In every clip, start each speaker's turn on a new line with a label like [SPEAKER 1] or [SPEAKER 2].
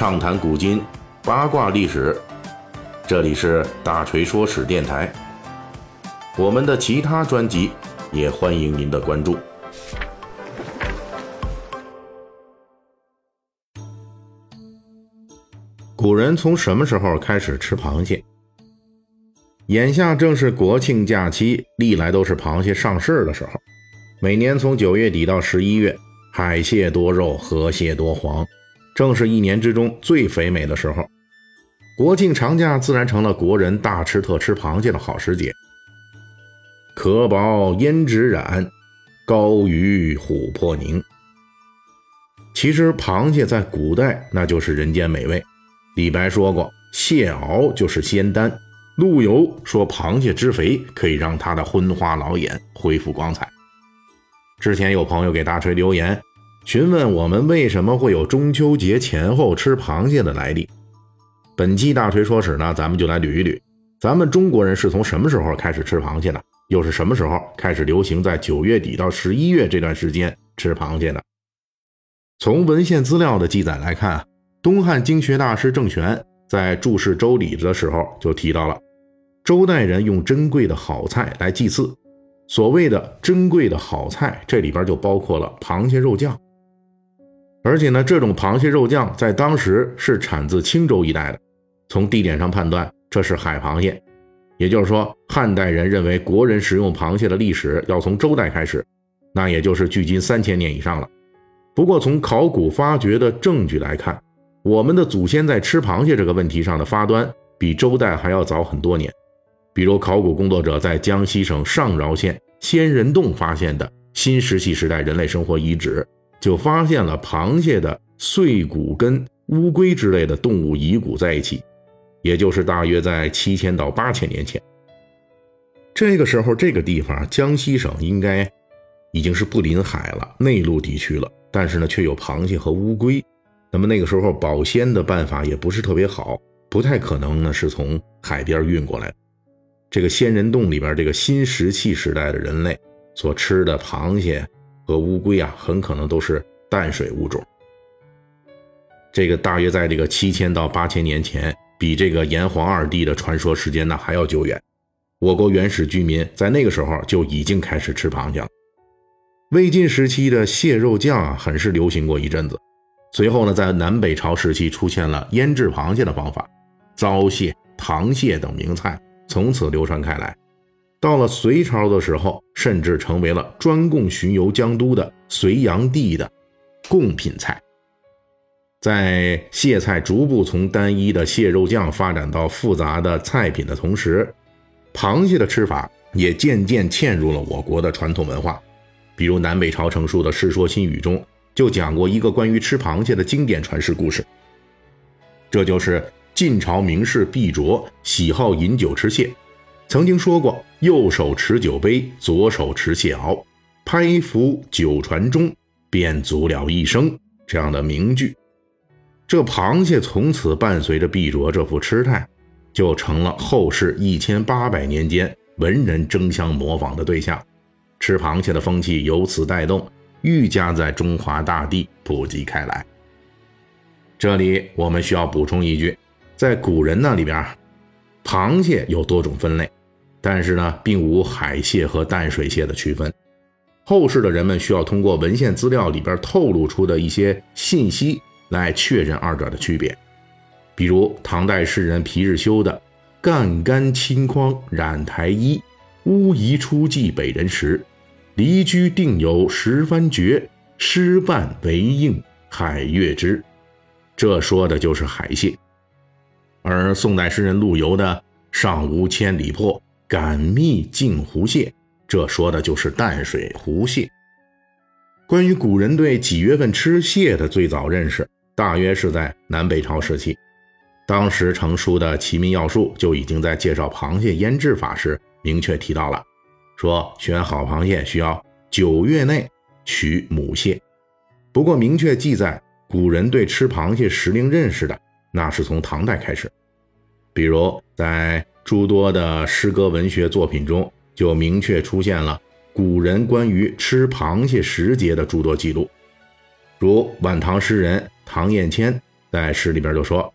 [SPEAKER 1] 畅谈古今，八卦历史。这里是大锤说史电台。我们的其他专辑也欢迎您的关注。古人从什么时候开始吃螃蟹？眼下正是国庆假期，历来都是螃蟹上市的时候。每年从九月底到十一月，海蟹多肉，河蟹多黄，正是一年之中最肥美的时候。国庆长假自然成了国人大吃特吃螃蟹的好时节。壳薄胭脂染，膏于琥珀凝。其实螃蟹在古代那就是人间美味。李白说过：“蟹螯就是仙丹。”陆游说：“螃蟹之肥可以让他的昏花老眼恢复光彩。”之前有朋友给大锤留言，询问我们为什么会有中秋节前后吃螃蟹的来历。本期大锤说史呢，咱们就来捋一捋，咱们中国人是从什么时候开始吃螃蟹的？又是什么时候开始流行在九月底到十一月这段时间吃螃蟹的？从文献资料的记载来看啊，东汉经学大师郑玄在注释《周礼》的时候就提到了。周代人用珍贵的好菜来祭祀，所谓的珍贵的好菜，这里边就包括了螃蟹肉酱。而且呢，这种螃蟹肉酱在当时是产自青州一带的，从地点上判断，这是海螃蟹。也就是说，汉代人认为国人食用螃蟹的历史要从周代开始，那也就是距今三千年以上了。不过，从考古发掘的证据来看，我们的祖先在吃螃蟹这个问题上的发端，比周代还要早很多年。比如，考古工作者在江西省上饶县仙人洞发现的新石器时代人类生活遗址，就发现了螃蟹的碎骨跟乌龟之类的动物遗骨在一起，也就是大约在七千到八千年前。这个时候，这个地方江西省应该已经是不临海了，内陆地区了，但是呢，却有螃蟹和乌龟。那么那个时候保鲜的办法也不是特别好，不太可能呢是从海边运过来。这个仙人洞里边，这个新石器时代的人类所吃的螃蟹和乌龟啊，很可能都是淡水物种。这个大约在这个七千到八千年前，比这个炎黄二帝的传说时间呢还要久远。我国原始居民在那个时候就已经开始吃螃蟹了。魏晋时期的蟹肉酱啊，很是流行过一阵子。随后呢，在南北朝时期出现了腌制螃蟹的方法，糟蟹、糖蟹等名菜。从此流传开来，到了隋朝的时候，甚至成为了专供巡游江都的隋炀帝的贡品菜。在蟹菜逐步从单一的蟹肉酱发展到复杂的菜品的同时，螃蟹的吃法也渐渐嵌入了我国的传统文化。比如南北朝成书的《世说新语》中就讲过一个关于吃螃蟹的经典传世故事，这就是。晋朝名士毕卓喜好饮酒吃蟹，曾经说过：“右手持酒杯，左手持蟹螯，拍浮酒船中，便足了一生。”这样的名句。这螃蟹从此伴随着毕卓这副痴态，就成了后世一千八百年间文人争相模仿的对象。吃螃蟹的风气由此带动，愈加在中华大地普及开来。这里我们需要补充一句。在古人那里边，螃蟹有多种分类，但是呢，并无海蟹和淡水蟹的区分。后世的人们需要通过文献资料里边透露出的一些信息来确认二者的区别。比如唐代诗人皮日休的“干干青筐染苔衣，乌衣初寄北人时，离居定有十番绝，诗伴为应海月之”，这说的就是海蟹。而宋代诗人陆游的“上无千里破，敢觅镜湖蟹”，这说的就是淡水湖蟹。关于古人对几月份吃蟹的最早认识，大约是在南北朝时期。当时成书的《齐民要术》就已经在介绍螃蟹腌制法时明确提到了，说选好螃蟹需要九月内取母蟹。不过，明确记载古人对吃螃蟹时令认识的。那是从唐代开始，比如在诸多的诗歌文学作品中，就明确出现了古人关于吃螃蟹时节的诸多记录，如晚唐诗人唐彦谦在诗里边就说：“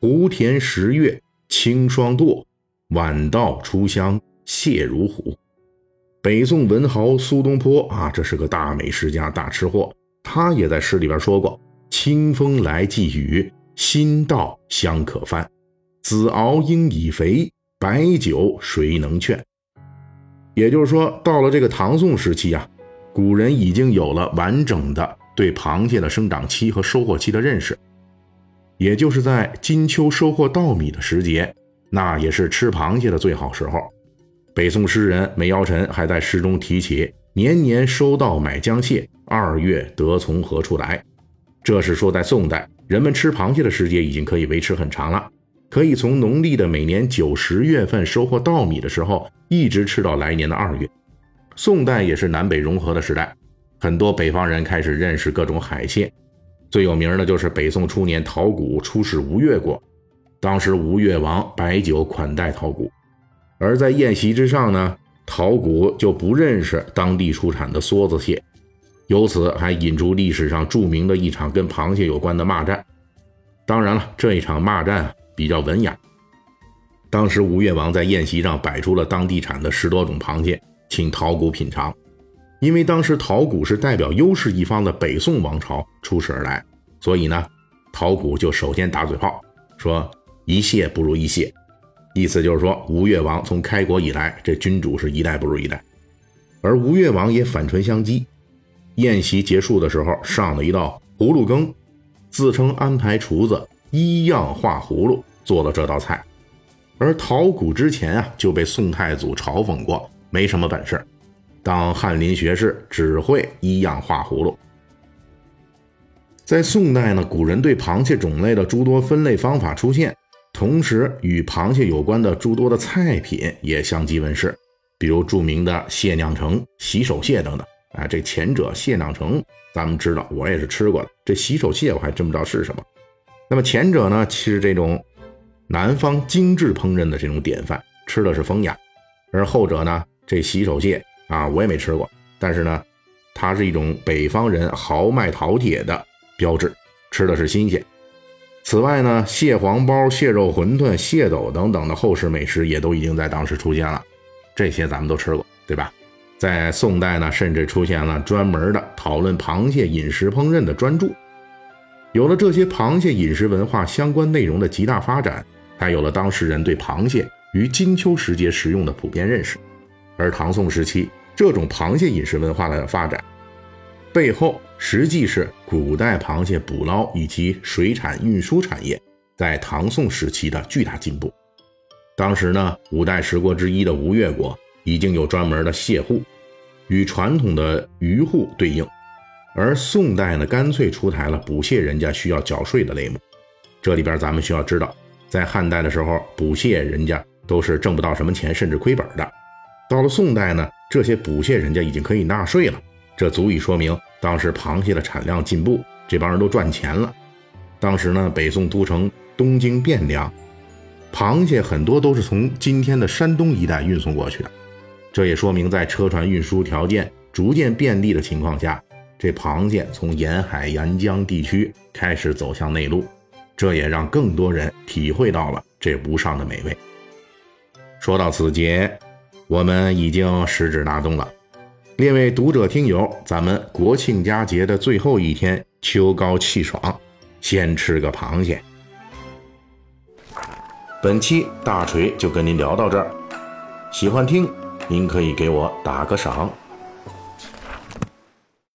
[SPEAKER 1] 湖田十月清霜堕，晚稻初香蟹如虎。”北宋文豪苏东坡啊，这是个大美食家、大吃货，他也在诗里边说过：“清风来寄雨，新稻香可翻。子熬应已肥，白酒谁能劝？”也就是说，到了这个唐宋时期啊，古人已经有了完整的对螃蟹的生长期和收获期的认识。也就是在金秋收获稻米的时节，那也是吃螃蟹的最好时候。北宋诗人梅尧臣还在诗中提起“年年收稻买浆蟹，二月得从何处来”。这是说，在宋代，人们吃螃蟹的时节已经可以维持很长了，可以从农历的每年九十月份收获稻米的时候，一直吃到来年的二月。宋代也是南北融合的时代，很多北方人开始认识各种海蟹。最有名的就是北宋初年陶谷出使吴越国，当时吴越王摆酒款待陶谷，而在宴席之上呢，陶谷就不认识当地出产的梭子蟹，由此还引出历史上著名的一场跟螃蟹有关的骂战。当然了，这一场骂战比较文雅。当时吴越王在宴席上摆出了当地产的十多种螃蟹，请陶谷品尝。因为当时陶谷是代表优势一方的北宋王朝出使而来，所以呢，陶谷就首先打嘴炮，说一蟹不如一蟹，意思就是说吴越王从开国以来，这君主是一代不如一代。而吴越王也反唇相讥。宴席结束的时候，上了一道葫芦羹，自称安排厨子一样画葫芦做了这道菜。而陶谷之前啊就被宋太祖嘲讽过，没什么本事。当翰林学士，只会一样画葫芦。在宋代呢，古人对螃蟹种类的诸多分类方法出现，同时与螃蟹有关的诸多的菜品也相继问世，比如著名的蟹酿成、洗手蟹等等。啊，这前者蟹酿成，咱们知道，我也是吃过的。这洗手蟹我还真不知道是什么。那么前者呢，其实这种南方精致烹饪的这种典范，吃的是风雅；而后者呢，这洗手蟹。啊，我也没吃过，但是呢，它是一种北方人豪迈饕餮的标志，吃的是新鲜。此外呢，蟹黄包、蟹肉馄饨、蟹斗等等的后世美食也都已经在当时出现了，这些咱们都吃过，对吧？在宋代呢，甚至出现了专门的讨论螃蟹饮食烹饪的专著。有了这些螃蟹饮食文化相关内容的极大发展，才有了当事人对螃蟹于金秋时节食用的普遍认识。而唐宋时期这种螃蟹饮食文化的发展，背后实际是古代螃蟹捕捞以及水产运输产业在唐宋时期的巨大进步。当时呢，五代十国之一的吴越国已经有专门的蟹户，与传统的渔户对应，而宋代呢，干脆出台了捕蟹人家需要缴税的类目。这里边咱们需要知道，在汉代的时候，捕蟹人家都是挣不到什么钱，甚至亏本的。到了宋代呢，这些捕蟹人家已经可以纳税了，这足以说明当时螃蟹的产量进步，这帮人都赚钱了。当时呢，北宋都城东京汴梁，螃蟹很多都是从今天的山东一带运送过去的，这也说明在车船运输条件逐渐便利的情况下，这螃蟹从沿海沿江地区开始走向内陆，这也让更多人体会到了这无上的美味。说到此节。我们已经食指大动了，列位读者听友，咱们国庆佳节的最后一天，秋高气爽，先吃个螃蟹。本期大锤就跟您聊到这儿，喜欢听您可以给我打个赏。